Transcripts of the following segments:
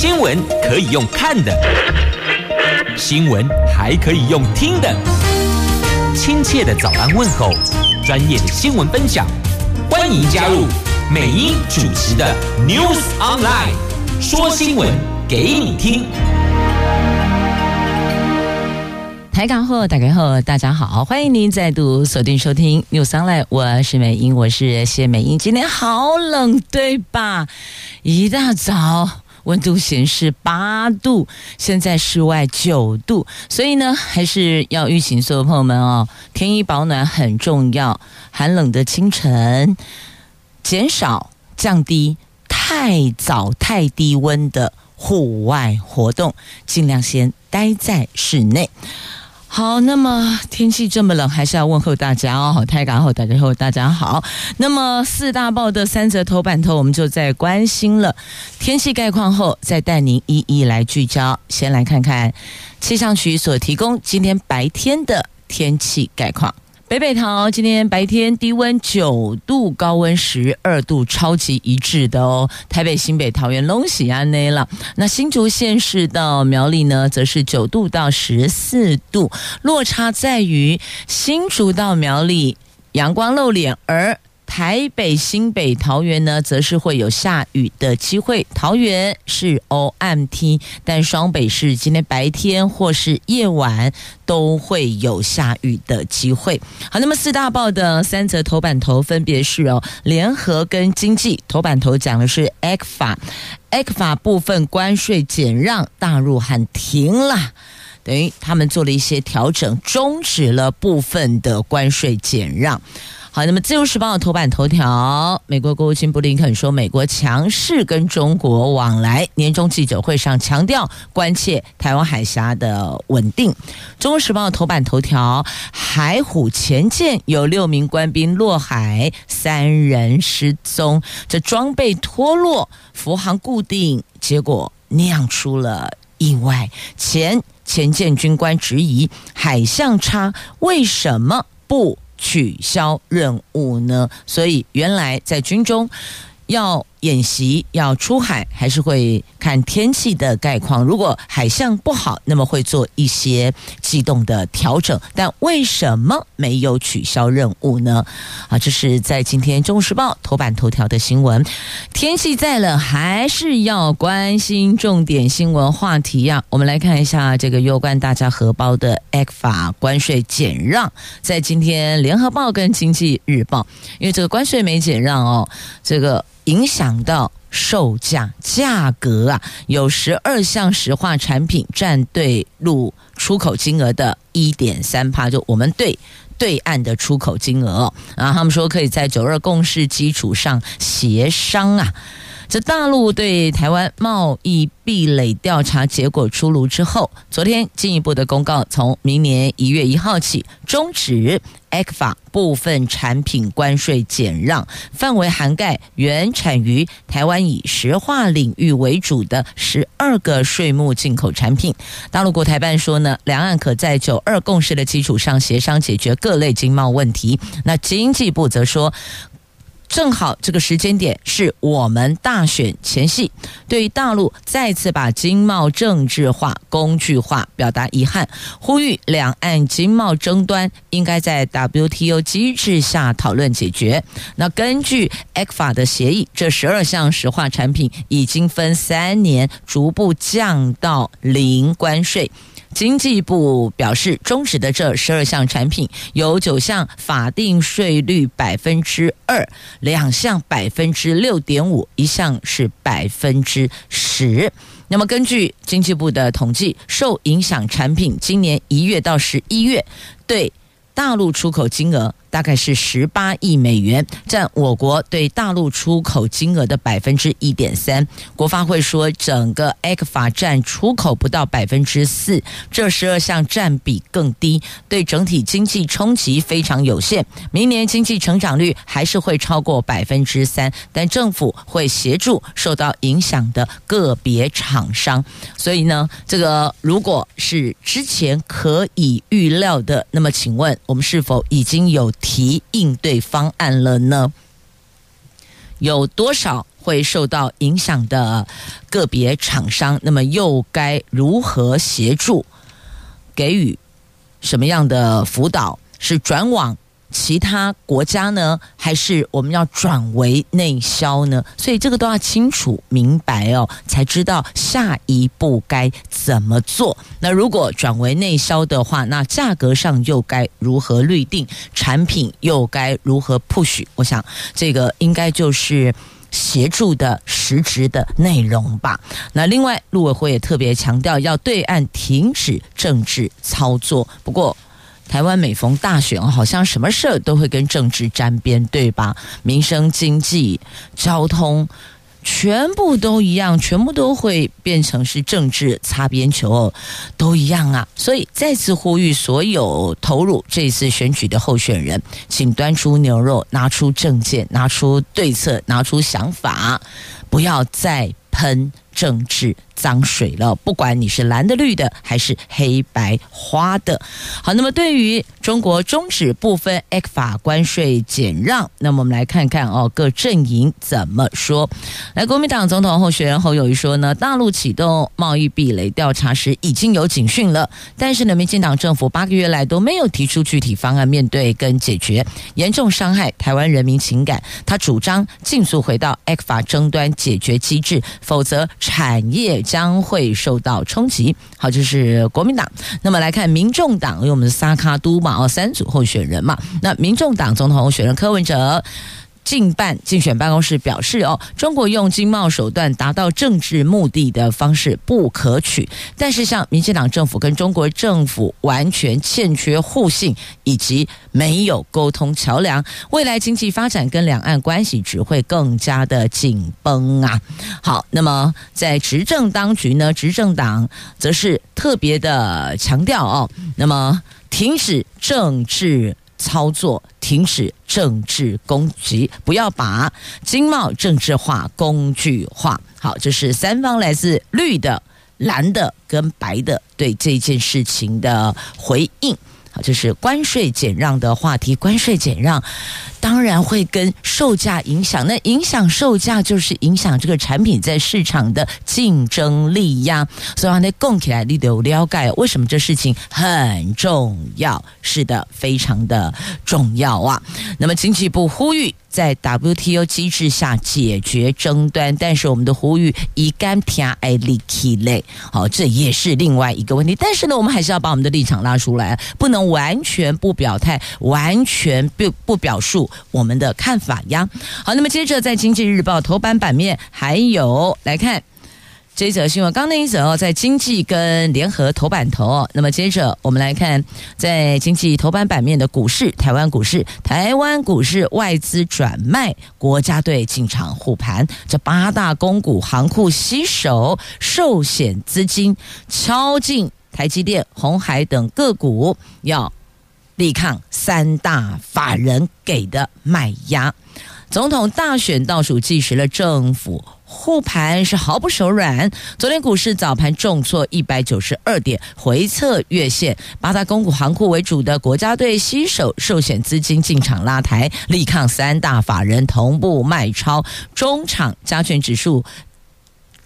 新闻可以用看的，新闻还可以用听的。亲切的早安问候，专业的新闻分享，欢迎加入美英主持的 News Online，说新闻给你听。台港后，打开后，大家好，欢迎您再度锁定收听 News Online，我是美英，我是谢美英。今天好冷，对吧？一大早温度显示八度，现在室外九度，所以呢，还是要预请所有朋友们哦，添衣保暖很重要。寒冷的清晨，减少降低太早太低温的户外活动，尽量先待在室内。好，那么天气这么冷，还是要问候大家哦。太港后，大家好，大家好。那么四大报的三则头版头，我们就在关心了天气概况后，再带您一一来聚焦。先来看看气象局所提供今天白天的天气概况。北北桃今天白天低温九度，高温十二度，超级一致的哦。台北、新北、桃园、龙喜安内了。那新竹县市到苗栗呢，则是九度到十四度，落差在于新竹到苗栗阳光露脸，而。台北、新北、桃园呢，则是会有下雨的机会。桃园是 OMT，但双北是今天白天或是夜晚都会有下雨的机会。好，那么四大报的三则头版头分别是哦，联合跟经济头版头讲的是 ECFA，ECFA 部分关税减让，大陆喊停了，等于他们做了一些调整，终止了部分的关税减让。好，那么《自由时报》的头版头条，美国国务卿布林肯说，美国强势跟中国往来。年终记者会上强调，关切台湾海峡的稳定。《中国时报》的头版头条，海虎前舰有六名官兵落海，三人失踪，这装备脱落，浮航固定，结果酿出了意外。前前舰军官质疑海象差，为什么不取消任务呢？所以原来在军中要演习要出海，还是会看天气的概况。如果海象不好，那么会做一些机动的调整。但为什么没有取消任务呢？啊，这是在今天《中时报》头版头条的新闻。天气再冷，还是要关心重点新闻话题呀、我们来看一下这个攸关大家荷包的 ECFA 关税减让，在今天《联合报》跟《经济日报》，因为这个关税没减让哦，这个。影响讲到售价价格啊，有十二项石化产品占对路出口金额的一点三帕，就我们对对岸的出口金额，然后他们说可以在九二共识基础上协商啊。这大陆对台湾贸易壁垒调查结果出炉之后，昨天进一步的公告，从明年一月一号起终止 ECFA 部分产品关税减让，范围涵盖原产于台湾以石化领域为主的十二个税目进口产品。大陆国台办说呢，两岸可在九二共识的基础上协商解决各类经贸问题。那经济部则说。正好这个时间点是我们大选前夕，对于大陆再次把经贸政治化、工具化，表达遗憾，呼吁两岸经贸争端应该在 WTO 机制下讨论解决。那根据 ECFA 的协议，这十二项石化产品已经分三年逐步降到零关税。经济部表示，终止的这十二项产品有九项法定税率百分之二，两项百分之六点五，一项是百分之十。那么，根据经济部的统计，受影响产品今年一月到十一月对大陆出口金额。大概是十八亿美元，占我国对大陆出口金额的百分之一点三。国发会说，整个 ECFA 占出口不到百分之四，这十二项占比更低，对整体经济冲击非常有限。明年经济成长率还是会超过百分之三，但政府会协助受到影响的个别厂商。所以呢，这个如果是之前可以预料的，那么请问我们是否已经有提应对方案了呢？有多少会受到影响的个别厂商，那么又该如何协助，给予什么样的辅导？是转往其他国家呢，还是我们要转为内销呢？所以这个都要清楚明白哦，才知道下一步该怎么做。那如果转为内销的话，那价格上又该如何律定？产品又该如何 push？我想这个应该就是。协助的实质的内容吧。那另外，陆委会也特别强调要对岸停止政治操作。不过，台湾每逢大选，好像什么事儿都会跟政治沾边，对吧？民生、经济、交通。全部都一样，全部都会变成是政治擦边球，都一样啊！所以再次呼吁所有投入这次选举的候选人，请端出牛肉，拿出证件，拿出对策，拿出想法，不要再喷政治脏水了，不管你是蓝的、绿的，还是黑白花的。好，那么对于中国终止部分 ECFA 关税减让，那么我们来看看哦，各阵营怎么说。来，国民党总统候选人侯友谊说呢，大陆启动贸易壁垒调查时已经有警讯了，但是呢，民进党政府八个月来都没有提出具体方案面对跟解决，严重伤害台湾人民情感。他主张尽速回到 ECFA 争端解决机制，否则产业。将会受到冲击。好，这是国民党。那么来看民众党，因为我们的三脚督嘛，哦，三组候选人嘛。那民众党总统候选人柯文哲。竞办竞选办公室表示：“哦，中国用经贸手段达到政治目的的方式不可取。但是，像民进党政府跟中国政府完全欠缺互信，以及没有沟通桥梁，未来经济发展跟两岸关系只会更加的紧绷啊。”好，那么在执政当局呢，执政党则是特别的强调哦，那么停止政治。操作，停止政治攻击，不要把经贸政治化、工具化。好，这是三方来自绿的、蓝的跟白的对这件事情的回应。就，是关税减让的话题，关税减让。当然会跟售价影响，那影响售价就是影响这个产品在市场的竞争力呀。所以，那供起来你得了解为什么这事情很重要？是的，非常的重要啊。那么，经济部呼吁在 WTO 机制下解决争端，但是我们的呼吁一竿偏爱立起来。好，这也是另外一个问题。但是呢，我们还是要把我们的立场拉出来，不能完全不表态，完全不不表述。我们的看法呀，好，那么接着在《经济日报》头版版面还有来看这一则新闻，刚那一则哦，在经济跟联合头版头哦，那么接着我们来看在经济头版版面的股市，台湾股市，台湾股市外资转卖，国家队进场护盘，这八大公股行库携手寿险资金敲进台积电、红海等个股要。力抗三大法人给的卖压，总统大选倒数计时了，政府护盘是毫不手软。昨天股市早盘重挫一百九十二点，回测月线。八大公股行库为主的国家队携手寿险资金进场拉抬，力抗三大法人同步卖超，中场加权指数。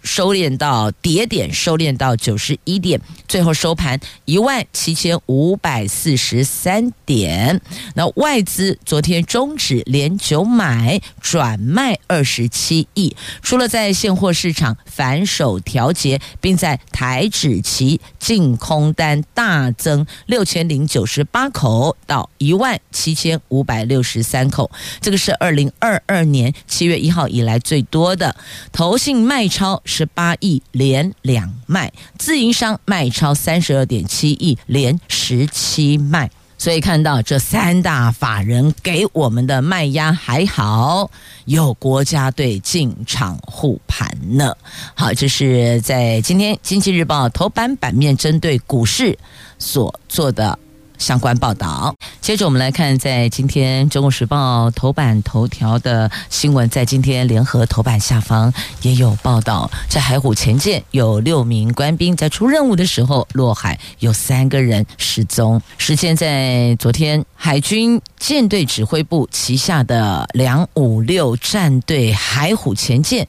收敛到跌点，收敛到九十一点，最后收盘一万七千五百四十三点。那外资昨天终止连九买转卖二十七亿，除了在现货市场反手调节，并在台指期净空单大增六千零九十八口到一万七千五百六十三口，这个是二零二二年七月一号以来最多的投信卖超。十八亿连两卖，自营商卖超三十二点七亿连十七卖，所以看到这三大法人给我们的卖压还好，有国家队进场护盘呢。好，这是在今天《经济日报》头版版面针对股市所做的相关报道。接着我们来看，在今天《中国时报》头版头条的新闻，在今天联合头版下方也有报道，在海虎前舰有六名官兵在出任务的时候落海，有三个人失踪。时间在昨天，海军舰队指挥部旗下的两五六战队海虎前舰。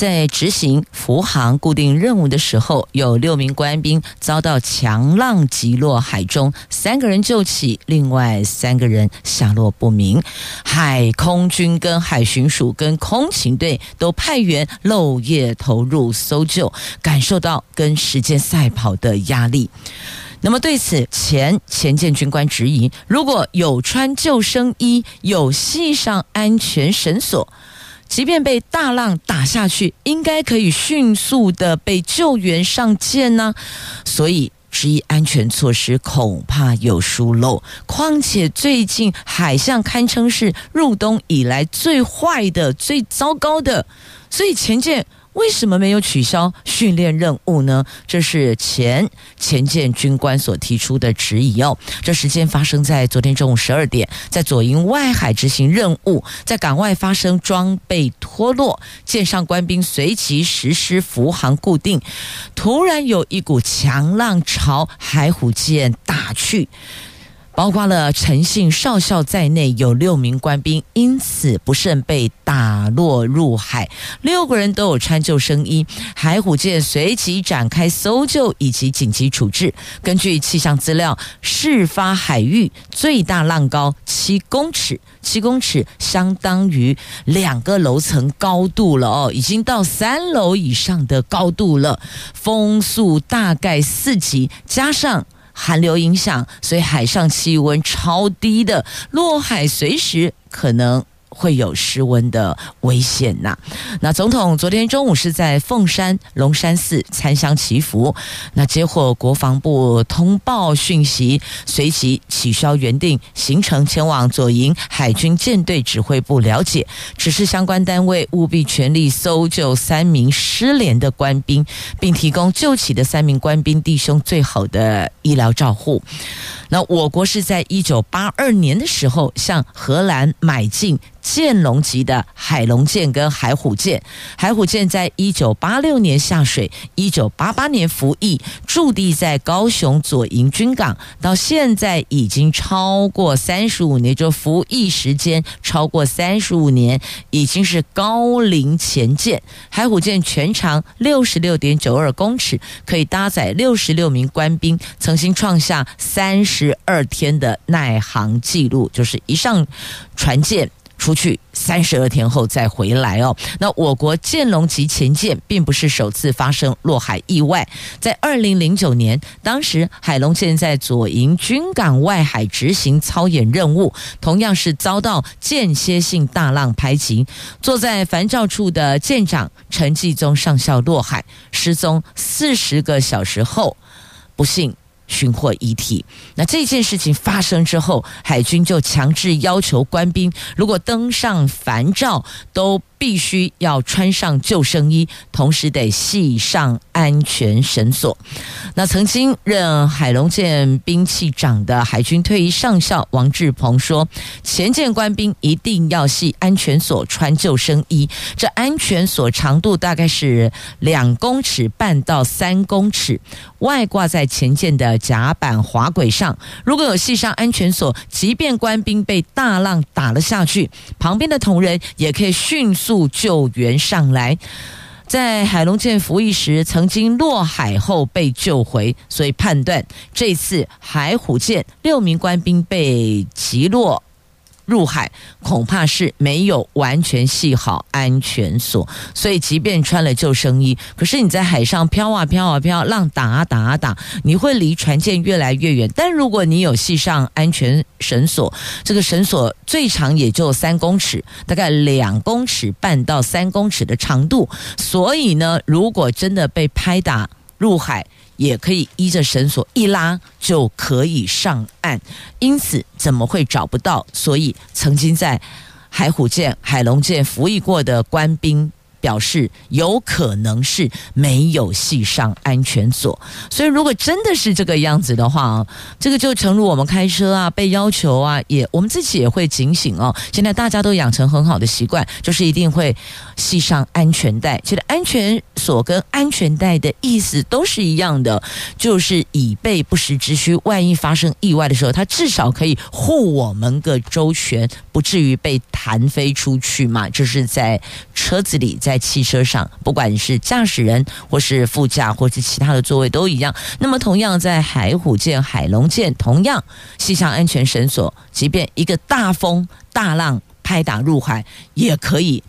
在执行扶航固定任务的时候，有六名官兵遭到强浪击落海中，三个人救起，另外三个人下落不明。海空军跟海巡署跟空勤队都派员漏夜投入搜救，感受到跟时间赛跑的压力。那么对此，前前舰军官质疑：如果有穿救生衣，有系上安全绳索。即便被大浪打下去，应该可以迅速的被救援上舰呢。所以，质疑安全措施恐怕有疏漏。况且，最近海象堪称是入冬以来最坏的、最糟糕的，所以前舰。为什么没有取消训练任务呢？这是前前舰军官所提出的质疑哦。这时间发生在昨天中午十二点，在左营外海执行任务，在港外发生装备脱落，舰上官兵随即实施浮航固定，突然有一股强浪朝海虎舰打去。包括了陈姓少校在内，有六名官兵因此不慎被打落入海，六个人都有穿救生衣。海虎舰随即展开搜救以及紧急处置。根据气象资料，事发海域最大浪高七公尺，七公尺相当于两个楼层高度了哦，已经到三楼以上的高度了。风速大概四级，加上。寒流影响，所以海上气温超低的，落海随时可能。会有失温的危险呐。那总统昨天中午是在凤山龙山寺参香祈福，那接获国防部通报讯息，随即取消原定行程，前往左营海军舰队指挥部了解，指示相关单位务必全力搜救三名失联的官兵，并提供救起的三名官兵弟兄最好的医疗照护。那我国是在一九八二年的时候向荷兰买进剑龙级的海龙舰跟海虎舰，海虎舰在一九八六年下水，一九八八年服役，驻地在高雄左营军港，到现在已经超过三十五年，就服役时间超过三十五年，已经是高龄前舰。海虎舰全长六十六点九二公尺，可以搭载六十六名官兵，曾经创下三十二天的耐航纪录，就是一上船舰。出去三十二天后再回来哦。那我国剑龙级前舰并不是首次发生落海意外，在二零零九年，当时海龙舰在左营军港外海执行操演任务，同样是遭到间歇性大浪拍击，坐在帆照处的舰长陈继宗上校落海失踪四十个小时后，不幸。寻获遗体。那这件事情发生之后，海军就强制要求官兵，如果登上帆照，都必须要穿上救生衣，同时得系上安全绳索。那曾经任海龙舰兵器长的海军退役上校王志鹏说：“前舰官兵一定要系安全锁，穿救生衣。这安全锁长度大概是两公尺半到三公尺，外挂在前舰的甲板滑轨上。如果有系上安全锁，即便官兵被大浪打了下去，旁边的同仁也可以迅速。”速救援上来，在海龙舰服役时曾经落海后被救回，所以判断这次海虎舰六名官兵被击落。入海恐怕是没有完全系好安全锁，所以即便穿了救生衣，可是你在海上飘啊飘啊飘，浪打啊打啊打，你会离船舰越来越远。但如果你有系上安全绳索，这个绳索最长也就三公尺，大概两公尺半到三公尺的长度，所以呢，如果真的被拍打入海。也可以依着绳索一拉就可以上岸，因此怎么会找不到？所以曾经在海虎舰、海龙舰服役过的官兵表示有可能是没有系上安全锁，所以如果真的是这个样子的话，这个就诚如我们开车啊，被要求啊，也我们自己也会警醒哦。现在大家都养成很好的习惯，就是一定会系上安全带。其实安全锁跟安全带的意思都是一样的，就是以备不时之需，万一发生意外的时候，它至少可以护我们个周全，不至于被弹飞出去嘛。就是在车子里，在在汽车上，不管是驾驶人或是副驾或是其他的座位都一样。那么，同样在海虎舰、海龙舰，同样系上安全绳索，即便一个大风大浪拍打入海，也可以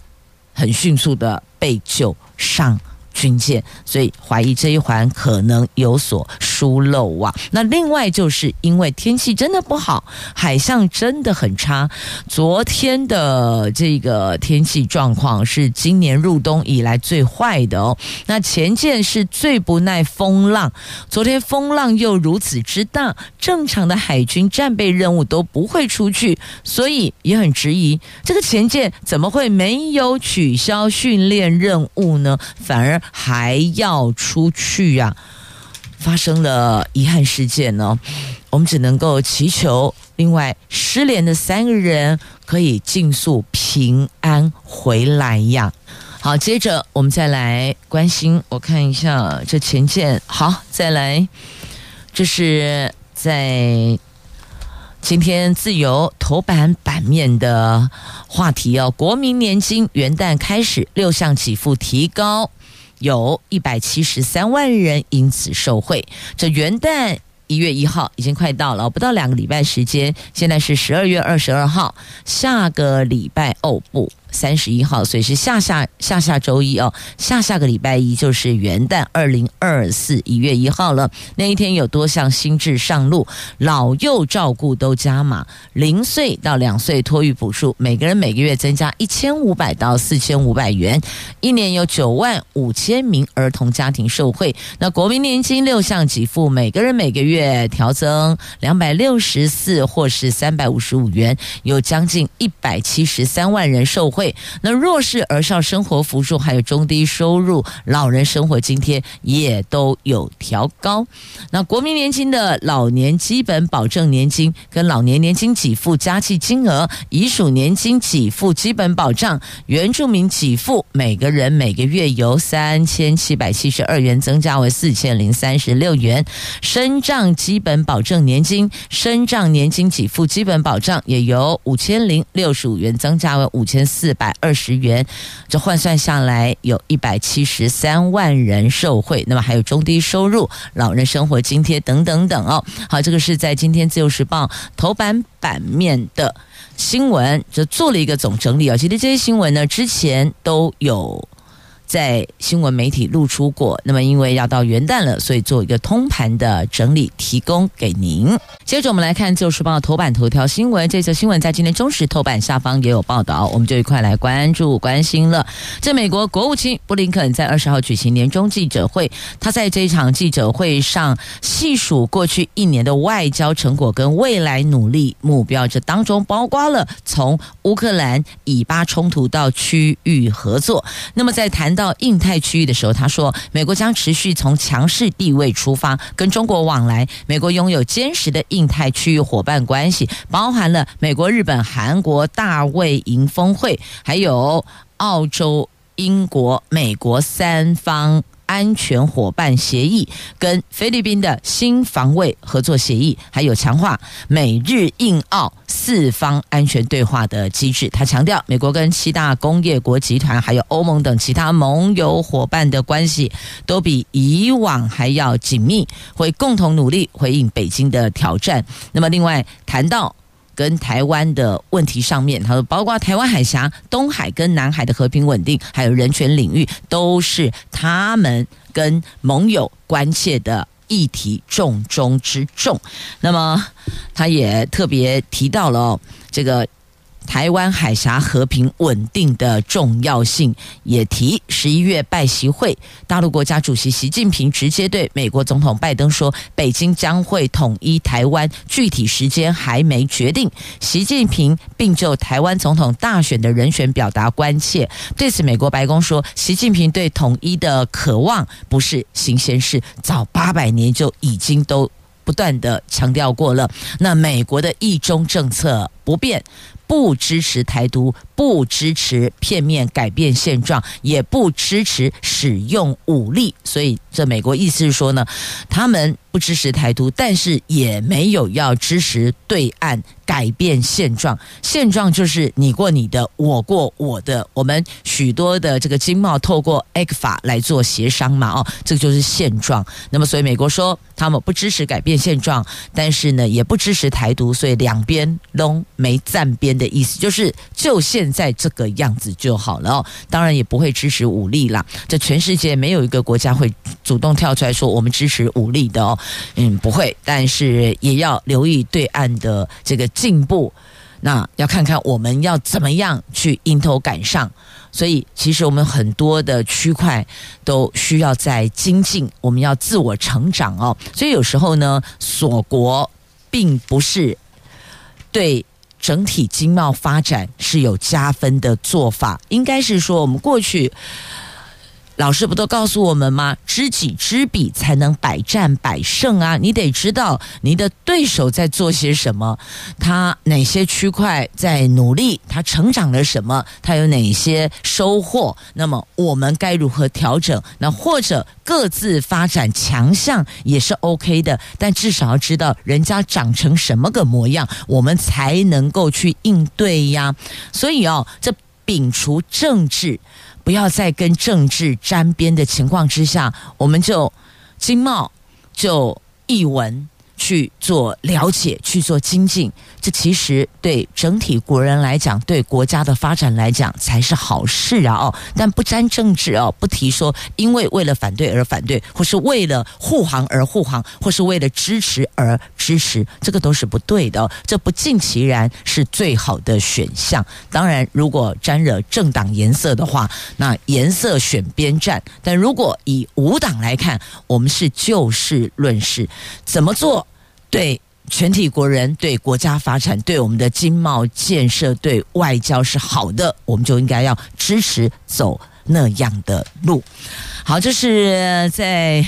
很迅速的被救上军舰，所以怀疑这一环可能有所疏漏啊。那另外就是因为天气真的不好，海象真的很差。昨天的这个天气状况是今年入冬以来最坏的哦。那前舰是最不耐风浪，昨天风浪又如此之大，正常的海军战备任务都不会出去，所以也很质疑这个前舰怎么会没有取消训练任务呢？反而。还要出去呀、发生了遗憾事件呢。我们只能够祈求，另外失联的三个人可以尽速平安回来呀。好，接着我们再来关心，我看一下这前件。好，再来，这是在今天自由头版版面的话题哦。国民年金元旦开始六项给付提高。有一百七十三万人因此受惠。这元旦一月一号已经快到了，不到两个礼拜时间。现在是十二月二十二号，下个礼拜哦不。三十一号，所以是下下下下周一哦，下下个礼拜一就是元旦，二零二四一月一号了。那一天有多项新制上路，老幼照顾都加码，零岁到两岁托育补助，每个人每个月增加一千五百到四千五百元，一年有九万五千名儿童家庭受惠。那国民年金六项给付，每个人每个月调增两百六十四或是三百五十五元，有将近一百七十三万人受惠。那弱势儿少生活扶助，还有中低收入老人生活津贴也都有调高。那国民年金的老年基本保证年金跟老年年金给付加计金额，遗属年金给付基本保障，原住民给付每个人每个月由三千七百七十二元增加为四千零三十六元。身障基本保证年金、身障年金给付基本保障也由五千零六十五元增加为五千四。四百二十元，这换算下来有一百七十三万人受惠。那么还有中低收入老人生活津贴等等等哦。好，这个是在今天自由时报头版版面的新闻，就做了一个总整理啊。其实这些新闻呢，之前都有。在新闻媒体露出过，那么因为要到元旦了，所以做一个通盘的整理，提供给您。接着我们来看《自由时报》头版头条新闻，这则新闻在今天中时头版下方也有报道，我们就一块来关注关心了。这美国国务卿布林肯在二十号举行年终记者会，他在这一场记者会上细数过去一年的外交成果跟未来努力目标，这当中包括了从乌克兰以巴冲突到区域合作。那么在谈到到印太区域的时候，他说，美国将持续从强势地位出发，跟中国往来。美国拥有坚实的印太区域伙伴关系，包含了美国、日本、韩国大卫营峰会，还有澳洲、英国、美国三方。安全伙伴协议跟菲律宾的新防卫合作协议，还有强化美日印澳四方安全对话的机制。他强调，美国跟七大工业国集团，还有欧盟等其他盟友伙伴的关系都比以往还要紧密，会共同努力回应北京的挑战。那么，另外谈到。跟台湾的问题上面，他说，包括台湾海峡、东海跟南海的和平稳定，还有人权领域，都是他们跟盟友关切的议题重中之重。那么，他也特别提到了这个。台湾海峡和平稳定的重要性，也提十一月拜习会，大陆国家主席习近平直接对美国总统拜登说，北京将会统一台湾，具体时间还没决定。习近平并就台湾总统大选的人选表达关切。对此，美国白宫说，习近平对统一的渴望不是新鲜事，早八百年就已经都不断地强调过了。那美国的一中政策不变。不支持台独，不支持片面改变现状，也不支持使用武力。所以，这美国意思是说呢，他们不支持台独，但是也没有要支持对岸改变现状。现状就是你过你的，我过我的。我们许多的这个经贸透过 ECFA 来做协商嘛，哦，这个就是现状。那么，所以美国说他们不支持改变现状，但是呢，也不支持台独，所以两边都没站边。的意思就是，就现在这个样子就好了。当然也不会支持武力啦。这全世界没有一个国家会主动跳出来说我们支持武力的哦。嗯，不会。但是也要留意对岸的这个进步。那要看看我们要怎么样去迎头赶上。所以，其实我们很多的区块都需要在精进，我们要自我成长哦。所以有时候呢，锁国并不是对。整体经贸发展是有加分的做法，应该是说我们过去。老师不都告诉我们吗？知己知彼才能百战百胜啊！你得知道你的对手在做些什么，他哪些区块在努力，他成长了什么，他有哪些收获？那么我们该如何调整？那或者各自发展强项也是 OK 的，但至少要知道人家长成什么个模样，我们才能够去应对呀。所以哦，这摒除政治。不要再跟政治沾边的情况之下，我们就经贸就译文。去做了解，去做精进，这其实对整体国人来讲，对国家的发展来讲才是好事啊！哦，但不沾政治哦，不提说因为为了反对而反对，或是为了护航而护航，或是为了支持而支持，这个都是不对的。这不尽其然是最好的选项。当然，如果沾惹政党颜色的话，那颜色选边站。但如果以无党来看，我们是就事论事，怎么做？对全体国人、对国家发展、对我们的经贸建设、对外交是好的，我们就应该要支持走那样的路。好，这是在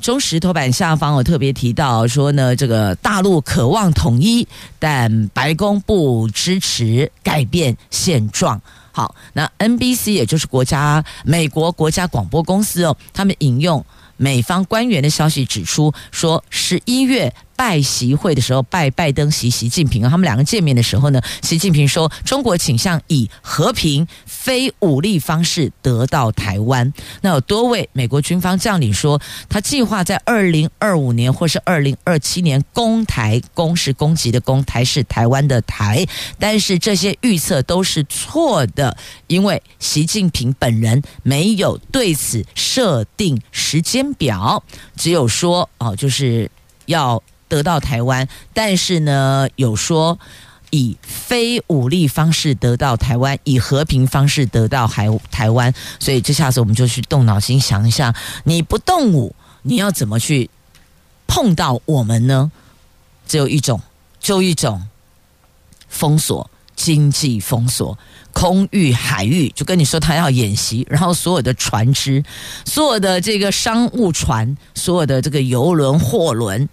中石头版下方，我特别提到说呢，这个大陆渴望统一，但白宫不支持改变现状。好，那 NBC 也就是国家美国国家广播公司哦，他们引用美方官员的消息指出，说十一月。拜习会的时候，拜拜登习习近平，他们两个见面的时候呢，习近平说中国倾向以和平非武力方式得到台湾。那有多位美国军方将领说，他计划在二零二五年或是二零二七年攻台，攻是攻击的攻，台是台湾的台。但是这些预测都是错的，因为习近平本人没有对此设定时间表，只有说哦，就是要。得到台湾，但是呢，有说以非武力方式得到台湾，以和平方式得到台台湾，所以这下子我们就去动脑筋想一下，你不动武，你要怎么去碰到我们呢？只有一种，就一种封锁经济封锁空域海域，就跟你说他要演习，然后所有的船只，所有的这个商务船，所有的这个游轮货轮。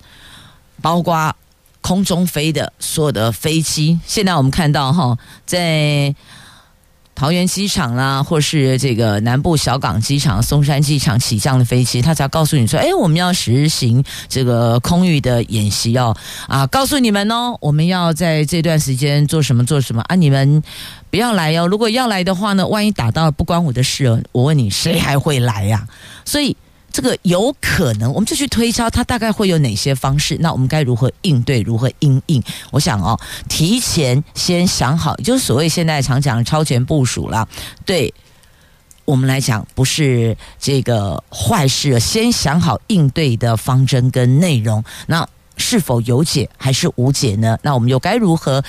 包括空中飞的所有的飞机，现在我们看到哈，在桃园机场啦，或是这个南部小港机场、松山机场起降的飞机，他才告诉你说：“哎，我们要实行这个空域的演习哦，啊，告诉你们哦，我们要在这段时间做什么做什么啊，你们不要来哦。如果要来的话呢，万一打到不关我的事哦，我问你，谁还会来呀？所以。这个有可能，我们就去推敲它大概会有哪些方式。那我们该如何应对？如何应应？我想哦，提前先想好，就是所谓现在常讲的超前部署啦。对我们来讲，不是这个坏事。先想好应对的方针跟内容。那是否有解还是无解呢？那我们又该如何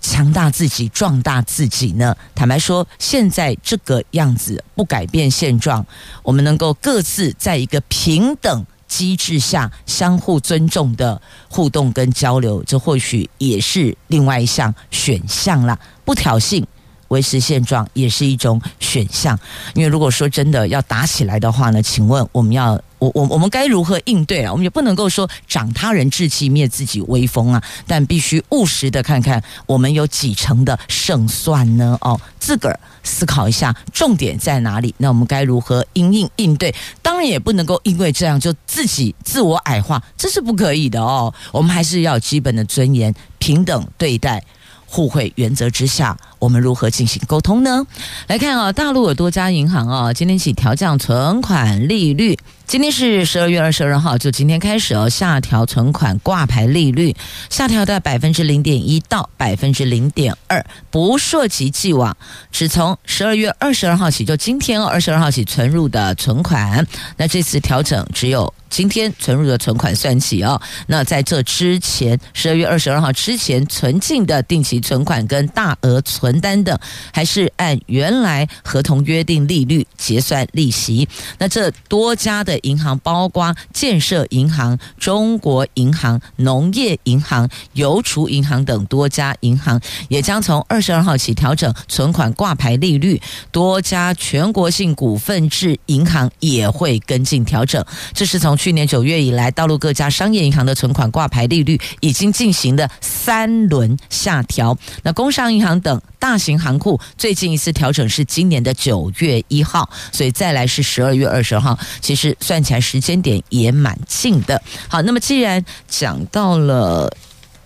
强大自己、壮大自己呢？坦白说，现在这个样子不改变现状，我们能够各自在一个平等机制下相互尊重的互动跟交流，这或许也是另外一项选项啦。不挑衅。维持现状也是一种选项，因为如果说真的要打起来的话呢，请问我们要我我我们该如何应对啊？我们也不能够说长他人志气灭自己威风啊，但必须务实的看看我们有几成的胜算呢？哦，自个儿思考一下重点在哪里？那我们该如何应应应对？当然也不能够因为这样就自己自我矮化，这是不可以的哦。我们还是要基本的尊严，平等对待。互惠原则之下，我们如何进行沟通呢？来看啊，大陆有多家银行啊，今天起调降存款利率。今天是十二月二十二号，就今天开始哦，下调存款挂牌利率，下调到百分之零点一到百分之零点二，不涉及既往，只从十二月二十二号起，就今天二十二号起存入的存款。那这次调整只有今天存入的存款算起哦。那在这之前，十二月二十二号之前存进的定期存款跟大额存单等，还是按原来合同约定利率结算利息。那这多家的。银行包括建设银行、中国银行、农业银行、邮储银行等多家银行，也将从二十二号起调整存款挂牌利率。多家全国性股份制银行也会跟进调整。这是从去年九月以来，大陆各家商业银行的存款挂牌利率已经进行的三轮下调。那工商银行等大型行库最近一次调整是今年的九月一号，所以再来是十二月二十号。其实。算起来时间点也蛮近的。好，那么既然讲到了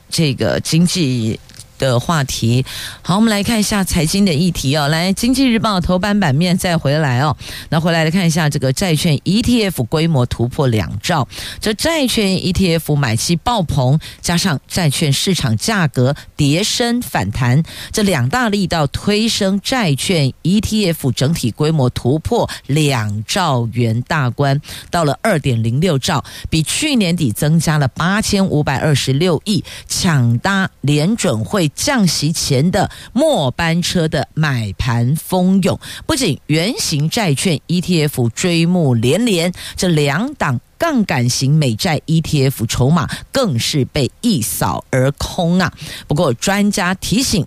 这个经济。的话题，好，我们来看一下财经的议题哦。来，《经济日报》头版版面再回来哦。那回来来看一下这个债券 ETF 规模突破两兆，这债券 ETF 买气爆棚，加上债券市场价格跌升反弹，这两大力道推升债券 ETF 整体规模突破两兆元大关，到了二点零六兆，比去年底增加了八千五百二十六亿，抢搭联准会。降息前的末班车的买盘蜂拥，不仅原形债券 ETF 追慕连连，这两档杠杆型美债 ETF 筹码更是被一扫而空啊！不过专家提醒，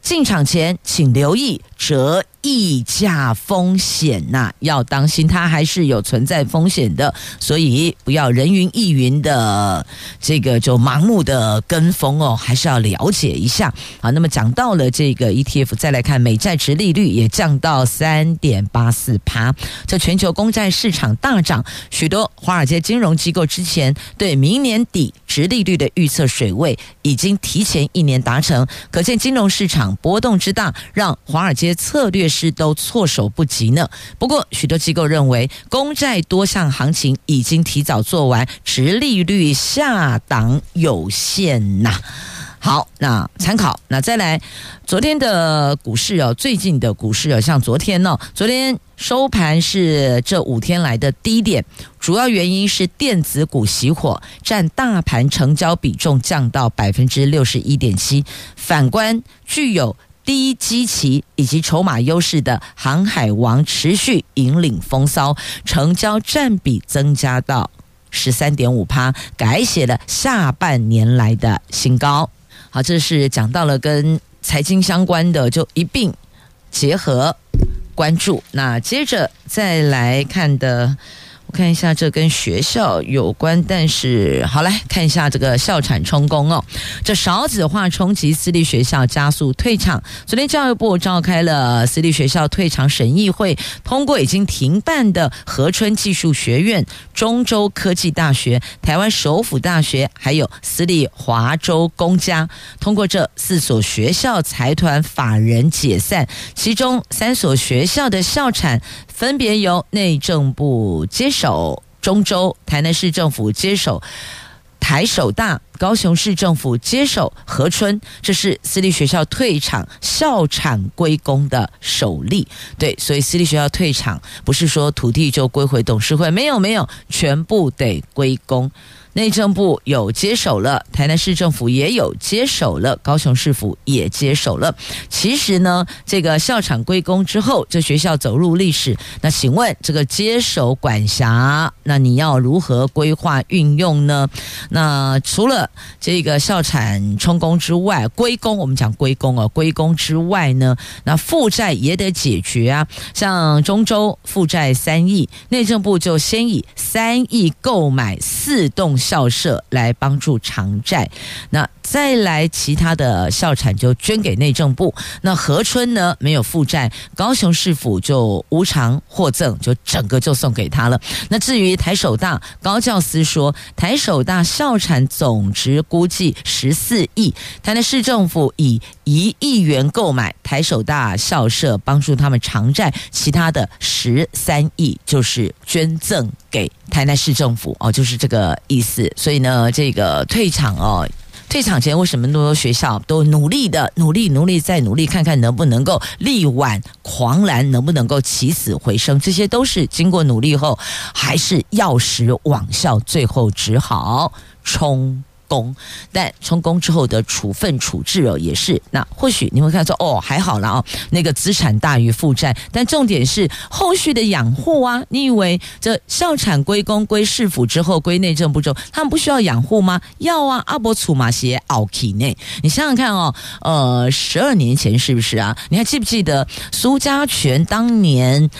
进场前请留意折。溢价风险呐、要当心，它还是有存在风险的，所以不要人云亦云的这个就盲目的跟风哦，还是要了解一下。啊，那么讲到了这个 ETF，再来看美债殖利率也降到三点八四趴。这全球公债市场大涨，许多华尔街金融机构之前对明年底殖利率的预测水位已经提前一年达成，可见金融市场波动之大，让华尔街策略。是都措手不及呢。不过，许多机构认为，公债多项行情已经提早做完，殖利率下档有限呐。好，那参考。那再来，昨天的股市哦，最近的股市哦，像昨天呢，昨天收盘是这五天来的低点，主要原因是电子股熄火，占大盘成交比重降到百分之六十一点七。反观具有低基期以及筹码优势的航海王持续引领风骚，成交占比增加到十三点五趴，改写了下半年来的新高。好，这是讲到了跟财经相关的，就一并结合关注。那接着再来看的。我看一下，这跟学校有关，但是好来看一下这个校产充公哦。这少子化冲击私立学校，加速退场。昨天教育部召开了私立学校退场审议会，通过已经停办的合春技术学院、中州科技大学、台湾首府大学，还有私立华州公家，通过这四所学校财团法人解散，其中三所学校的校产。分别由内政部接手中州，台南市政府接手台首大，高雄市政府接手河春，这是私立学校退场、校产归公的首例。对，所以私立学校退场不是说土地就归回董事会，没有没有，全部得归公。内政部有接手了，台南市政府也有接手了，高雄市府也接手了。其实呢，这个校产归公之后，这学校走入历史。那请问这个接手管辖，那你要如何规划运用呢？那除了这个校产充公之外，归公我们讲归公哦，归公之外呢，那负债也得解决啊。像中州负债三亿，内政部就先以三亿购买四栋。校舍来帮助偿债，那再来其他的校产就捐给内政部。那和春呢，没有负债，高雄市府就无偿获赠，就整个就送给他了。那至于台首大高教司说，台首大校产总值估计十四亿，台南市政府以一亿元购买台首大校舍，帮助他们偿债，其他的十三亿就是捐赠给台南市政府哦，就是这个意思。所以呢，这个退场哦，退场前为什么那么多学校都努力的努力努力再努力，看看能不能够力挽狂澜，能不能够起死回生？这些都是经过努力后，还是药石罔效，最后只好冲。功，但充公之后的处分处置哦，也是那或许你会看说哦，还好了哦，那个资产大于负债，但重点是后续的养护啊。你以为这校产归公归市府之后归内政部之后，他们不需要养护吗？要啊，阿伯楚马鞋奥奇内，你想想看哦，呃，十二年前是不是啊？你还记不记得苏家全当年？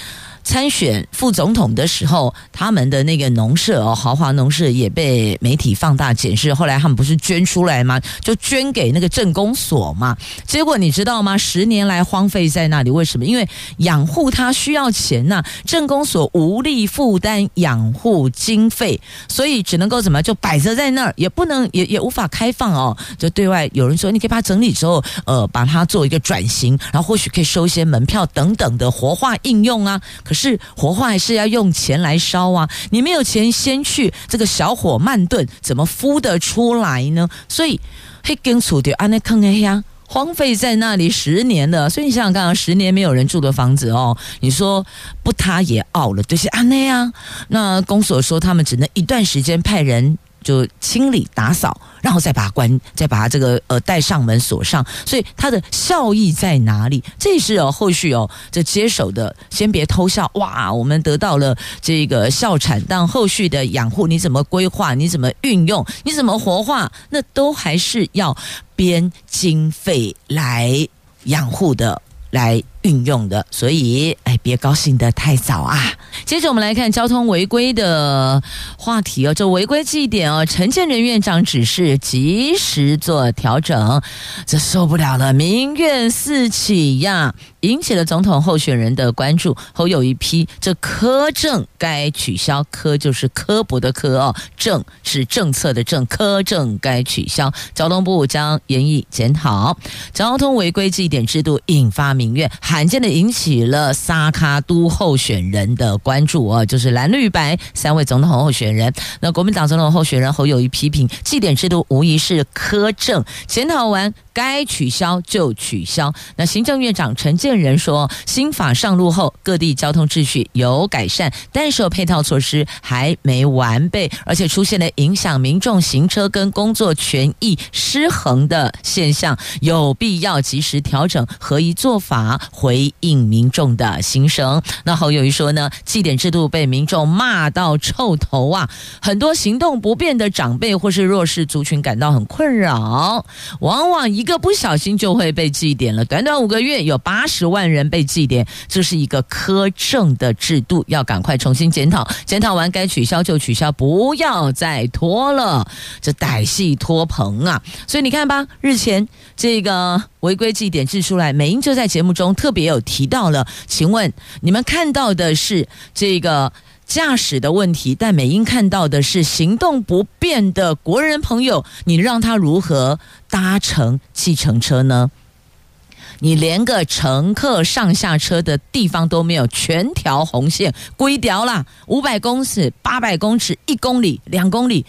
参选副总统的时候，他们的那个农舍哦，豪华农舍也被媒体放大检视。后来他们不是捐出来吗？就捐给那个镇公所嘛。结果你知道吗？十年来荒废在那里，为什么？因为养护它需要钱呐、啊，镇公所无力负担养护经费，所以只能够怎么就摆着在那儿，也不能也也无法开放哦。就对外有人说，你可以把它整理之后，呃，把它做一个转型，然后或许可以收一些门票等等的活化应用啊。可是火化还是要用钱来烧啊！你没有钱，先去这个小火慢炖，怎么孵得出来呢？所以黑根楚掉安那坑哎呀，荒废在那里十年了。所以你想想看啊，十年没有人住的房子哦，你说不塌也奥了，就是安那呀？那公所说他们只能一段时间派人。就清理打扫，然后再把它关，再把它这个呃带上门锁上，所以它的效益在哪里？这是哦后续哦这接手的，先别偷笑哇！我们得到了这个校产，但后续的养护你怎么规划？你怎么运用？你怎么活化？那都还是要编经费来养护的。来运用的，所以哎，别高兴得太早啊！接着我们来看交通违规的话题哦，这违规记点哦，陈建仁院长指示及时做调整，这受不了了，民怨四起呀！引起了总统候选人的关注，后有一批这科政该取消，科就是科薄的科哦，政是政策的政，科政该取消。交通部将严议检讨交通违规记点制度，引发民怨还，罕见的引起了萨卡都候选人的关注啊，就是蓝绿白三位总统候选人。那国民党总统候选人侯友谊批评祭典制度无疑是苛政，检讨完。该取消就取消。那行政院长陈建仁说，新法上路后，各地交通秩序有改善，但是配套措施还没完备，而且出现了影响民众行车跟工作权益失衡的现象，有必要及时调整，合宜做法，回应民众的心声。那侯友谊说呢，祭典制度被民众骂到臭头啊，很多行动不便的长辈或是弱势族群感到很困扰，往往一。一个不小心就会被记点了，短短五个月有八十万人被记点，这是一个苛政的制度，要赶快重新检讨，检讨完该取消就取消，不要再拖了，这歹戏拖棚啊！所以你看吧，日前这个违规记点制出来，美英就在节目中特别有提到了，请问你们看到的是这个？驾驶的问题，但美英看到的是行动不便的国人朋友，你让他如何搭乘计程车呢？你连个乘客上下车的地方都没有，全条红线规条了，五百公尺、八百公尺、一公里、两公里，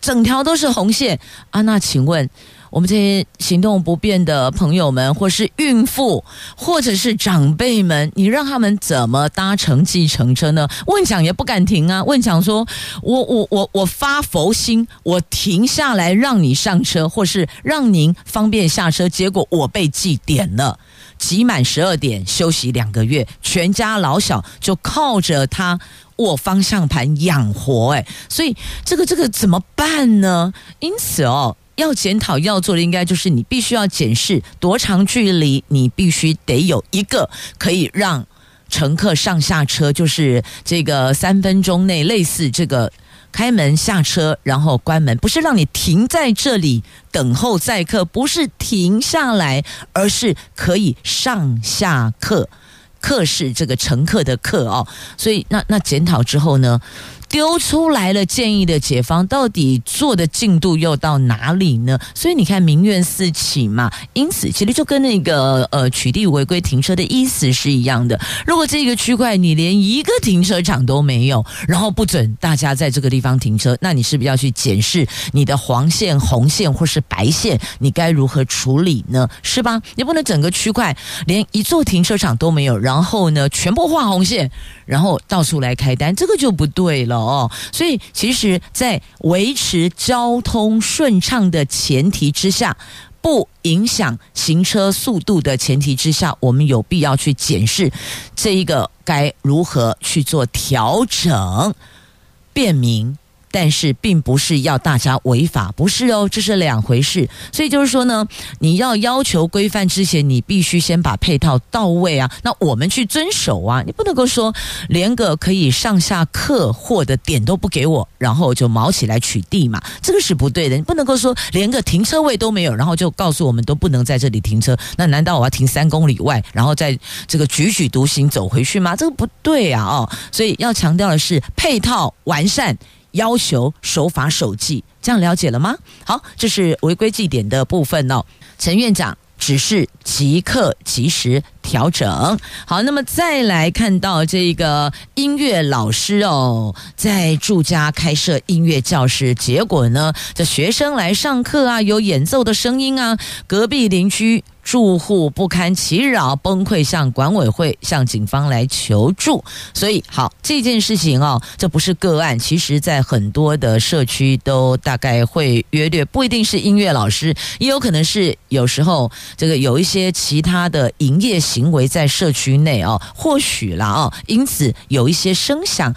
整条都是红线啊！那请问？我们这些行动不便的朋友们，或是孕妇，或者是长辈们，你让他们怎么搭乘计程车呢？问讲也不敢停啊！问讲说：“我我我我发佛心，我停下来让你上车，或是让您方便下车。”结果我被记点了，挤满十二点休息两个月，全家老小就靠着他握方向盘养活。哎，所以这个这个怎么办呢？因此哦。要检讨要做的，应该就是你必须要检视多长距离，你必须得有一个可以让乘客上下车，就是这个三分钟内，类似这个开门下车，然后关门，不是让你停在这里等候载客，不是停下来，而是可以上下客，客是这个乘客的客哦。所以那那检讨之后呢？丢出来了建议的解方，到底做的进度又到哪里呢？所以你看民怨四起嘛，因此其实就跟那个呃取缔违规停车的意思是一样的。如果这个区块你连一个停车场都没有，然后不准大家在这个地方停车，那你是不是要去检视你的黄线、红线或是白线，你该如何处理呢？是吧？你不能整个区块连一座停车场都没有，然后呢全部画红线，然后到处来开单，这个就不对了。哦，所以其实，在维持交通顺畅的前提之下，不影响行车速度的前提之下，我们有必要去检视这一个该如何去做调整，便民。但是并不是要大家违法，不是哦，这是两回事。所以就是说呢，你要要求规范之前，你必须先把配套到位啊。那我们去遵守啊，你不能够说连个可以上下客货的点都不给我，然后就毛起来取缔嘛，这个是不对的。你不能够说连个停车位都没有，然后就告诉我们都不能在这里停车。那难道我要停三公里外，然后再这个踽踽独行走回去吗？这个不对啊！哦，所以要强调的是配套完善。要求守法守纪，这样了解了吗？好，这是违规记点的部分哦。陈院长只是即刻及时调整。好，那么再来看到这个音乐老师哦，在住家开设音乐教室，结果呢，这学生来上课啊，有演奏的声音啊，隔壁邻居。住户不堪其扰，崩溃向管委会、向警方来求助。所以，好，这件事情哦，这不是个案，其实在很多的社区都大概会约略，不一定是音乐老师，也有可能是有时候这个有一些其他的营业行为在社区内哦，或许啦哦，因此有一些声响。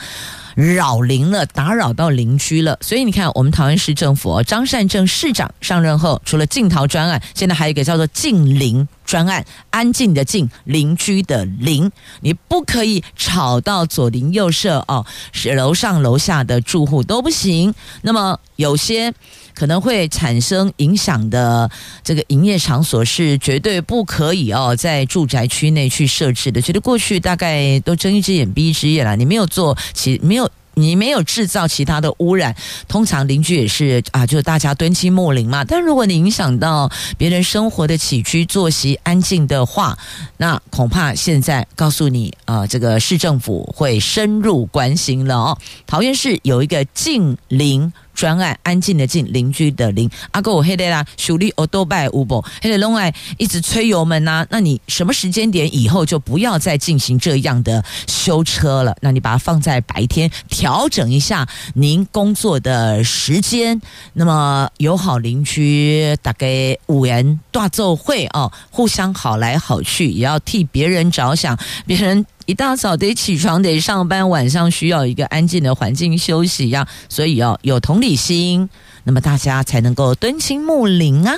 扰邻了，打扰到邻居了，所以你看，我们桃园市政府张善政市长上任后，除了禁桃专案，现在还有一个叫做静邻专案，安静的静，邻居的邻，你不可以吵到左邻右舍哦，是楼上楼下的住户都不行。那么有些可能会产生影响的这个营业场所是绝对不可以哦，在住宅区内去设置的。觉得过去大概都睁一只眼闭一只眼了，你没有做其没有。你没有制造其他的污染，通常邻居也是啊，就是大家敦亲睦邻嘛。但如果你影响到别人生活的起居作息安静的话，那恐怕现在告诉你啊，这个市政府会深入关心了哦。桃园市有一个近邻。专案安静的静，邻居的邻。阿哥，我黑的啦，修理欧多拜乌波，黑的龙爱一直催油门呐、那你什么时间点以后就不要再进行这样的修车了？那你把它放在白天，调整一下您工作的时间。那么友好邻居大概五人大奏会哦，互相好来好去，也要替别人着想，别人。一大早得起床得上班，晚上需要一个安静的环境休息呀，所以哦有同理心，那么大家才能够敦亲睦邻啊。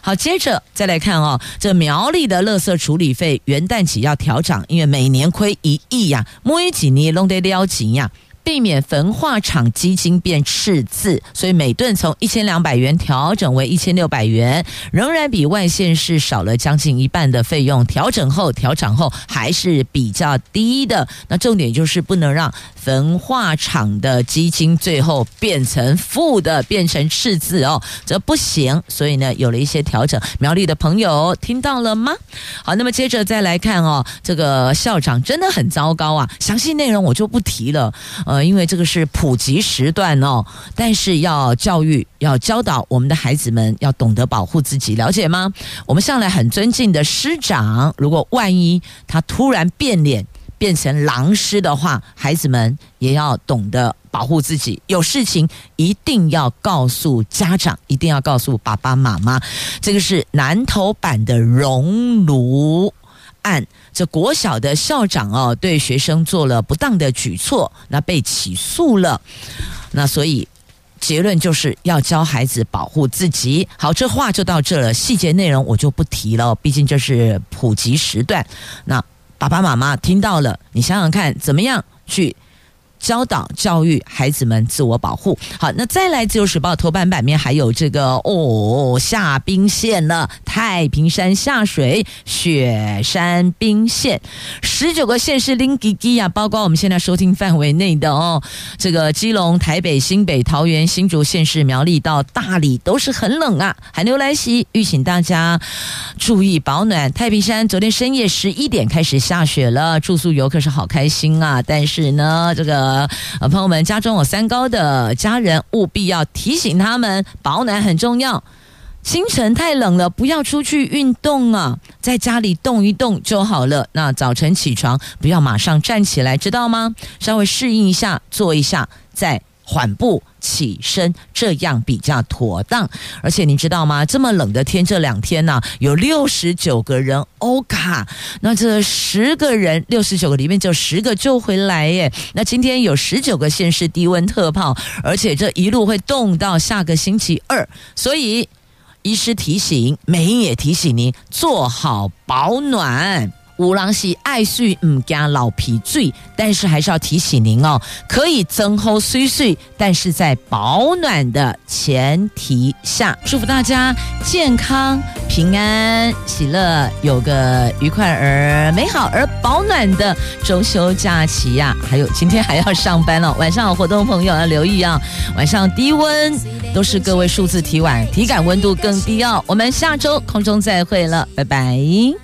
好，接着再来看哦，这苗栗的垃圾处理费元旦起要调涨，因为每年亏一亿呀，每几年弄得了紧呀。避免焚化厂基金变赤字，所以每吨从一千两百元调整为一千六百元，仍然比外线市少了将近一半的费用。调整后调整后还是比较低的。那重点就是不能让焚化厂的基金最后变成负的，变成赤字哦，这不行。所以呢，有了一些调整。苗栗的朋友听到了吗？好，那么接着再来看哦，这个校长真的很糟糕啊。详细内容我就不提了，呃，因为这个是普及时段哦，但是要教育、要教导我们的孩子们要懂得保护自己，了解吗？我们向来很尊敬的师长，如果万一他突然变脸。变成狼师的话，孩子们也要懂得保护自己。有事情一定要告诉家长，一定要告诉爸爸妈妈。这个是南投版的熔炉案，这国小的校长哦，对学生做了不当的举措，那被起诉了。那所以结论就是要教孩子保护自己。好，这话就到这了，细节内容我就不提了，毕竟这是普及时段。那。爸爸妈妈听到了，你想想看，怎么样去教导教育孩子们自我保护。好，那再来《自由时报》头版版面还有这个哦，下冰线了，太平山下水，雪山冰线，十九个县市拎吉吉呀，包括我们现在收听范围内的哦，这个基隆、台北、新北、桃园、新竹县市、苗栗到大理都是很冷啊，寒流来袭，预请大家注意保暖。太平山昨天深夜十一点开始下雪了，住宿游客是好开心啊，但是呢，这个。呃，朋友们，家中有三高的家人，务必要提醒他们保暖很重要。清晨太冷了，不要出去运动啊，在家里动一动就好了。那早晨起床不要马上站起来，知道吗？稍微适应一下，坐一下，再。缓步起身，这样比较妥当。而且你知道吗？这么冷的天，这两天呢、有六十九个人欧卡，那这十个人，六十九个里面就十个救回来耶。那今天有十九个县市低温特报，而且这一路会冻到下个星期二。所以，医师提醒，美英也提醒您做好保暖。五郎喜爱睡唔加老皮醉，但是还是要提醒您哦，可以增厚睡睡，但是在保暖的前提下，祝福大家健康、平安、喜乐，有个愉快而美好而保暖的中秋假期呀、啊！还有今天还要上班哦，晚上有活动的朋友要留意啊，晚上低温都是各位数字体晚，体感温度更低哦。我们下周空中再会了，拜拜。